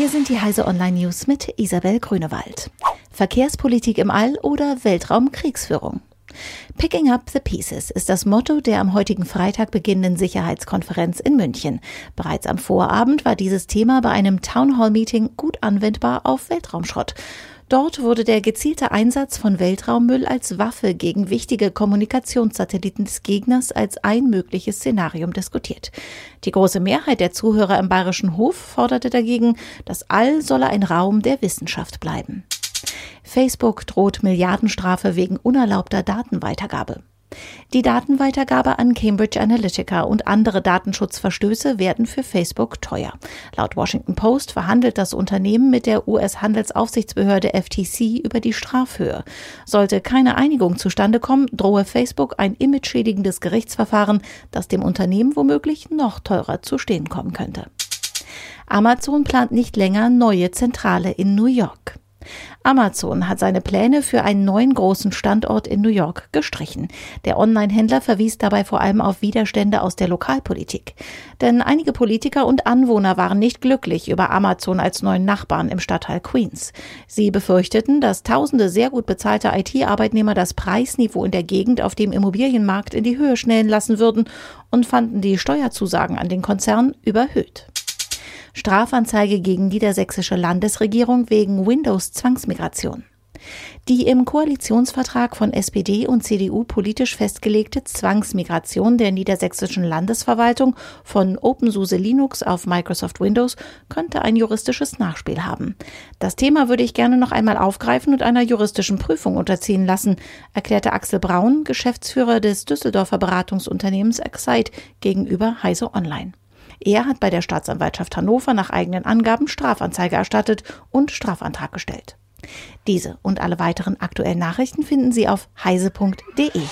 Hier sind die Heise Online News mit Isabel Grünewald. Verkehrspolitik im All oder Weltraumkriegsführung? Picking up the Pieces ist das Motto der am heutigen Freitag beginnenden Sicherheitskonferenz in München. Bereits am Vorabend war dieses Thema bei einem Townhall-Meeting gut anwendbar auf Weltraumschrott. Dort wurde der gezielte Einsatz von Weltraummüll als Waffe gegen wichtige Kommunikationssatelliten des Gegners als ein mögliches Szenarium diskutiert. Die große Mehrheit der Zuhörer im Bayerischen Hof forderte dagegen, das All solle ein Raum der Wissenschaft bleiben. Facebook droht Milliardenstrafe wegen unerlaubter Datenweitergabe. Die Datenweitergabe an Cambridge Analytica und andere Datenschutzverstöße werden für Facebook teuer. Laut Washington Post verhandelt das Unternehmen mit der US-Handelsaufsichtsbehörde FTC über die Strafhöhe. Sollte keine Einigung zustande kommen, drohe Facebook ein imageschädigendes Gerichtsverfahren, das dem Unternehmen womöglich noch teurer zu stehen kommen könnte. Amazon plant nicht länger neue Zentrale in New York. Amazon hat seine Pläne für einen neuen großen Standort in New York gestrichen. Der Online-Händler verwies dabei vor allem auf Widerstände aus der Lokalpolitik. Denn einige Politiker und Anwohner waren nicht glücklich über Amazon als neuen Nachbarn im Stadtteil Queens. Sie befürchteten, dass tausende sehr gut bezahlte IT-Arbeitnehmer das Preisniveau in der Gegend auf dem Immobilienmarkt in die Höhe schnellen lassen würden und fanden die Steuerzusagen an den Konzern überhöht. Strafanzeige gegen niedersächsische Landesregierung wegen Windows-Zwangsmigration. Die im Koalitionsvertrag von SPD und CDU politisch festgelegte Zwangsmigration der niedersächsischen Landesverwaltung von OpenSUSE Linux auf Microsoft Windows könnte ein juristisches Nachspiel haben. Das Thema würde ich gerne noch einmal aufgreifen und einer juristischen Prüfung unterziehen lassen, erklärte Axel Braun, Geschäftsführer des Düsseldorfer Beratungsunternehmens Excite gegenüber Heise Online. Er hat bei der Staatsanwaltschaft Hannover nach eigenen Angaben Strafanzeige erstattet und Strafantrag gestellt. Diese und alle weiteren aktuellen Nachrichten finden Sie auf heise.de.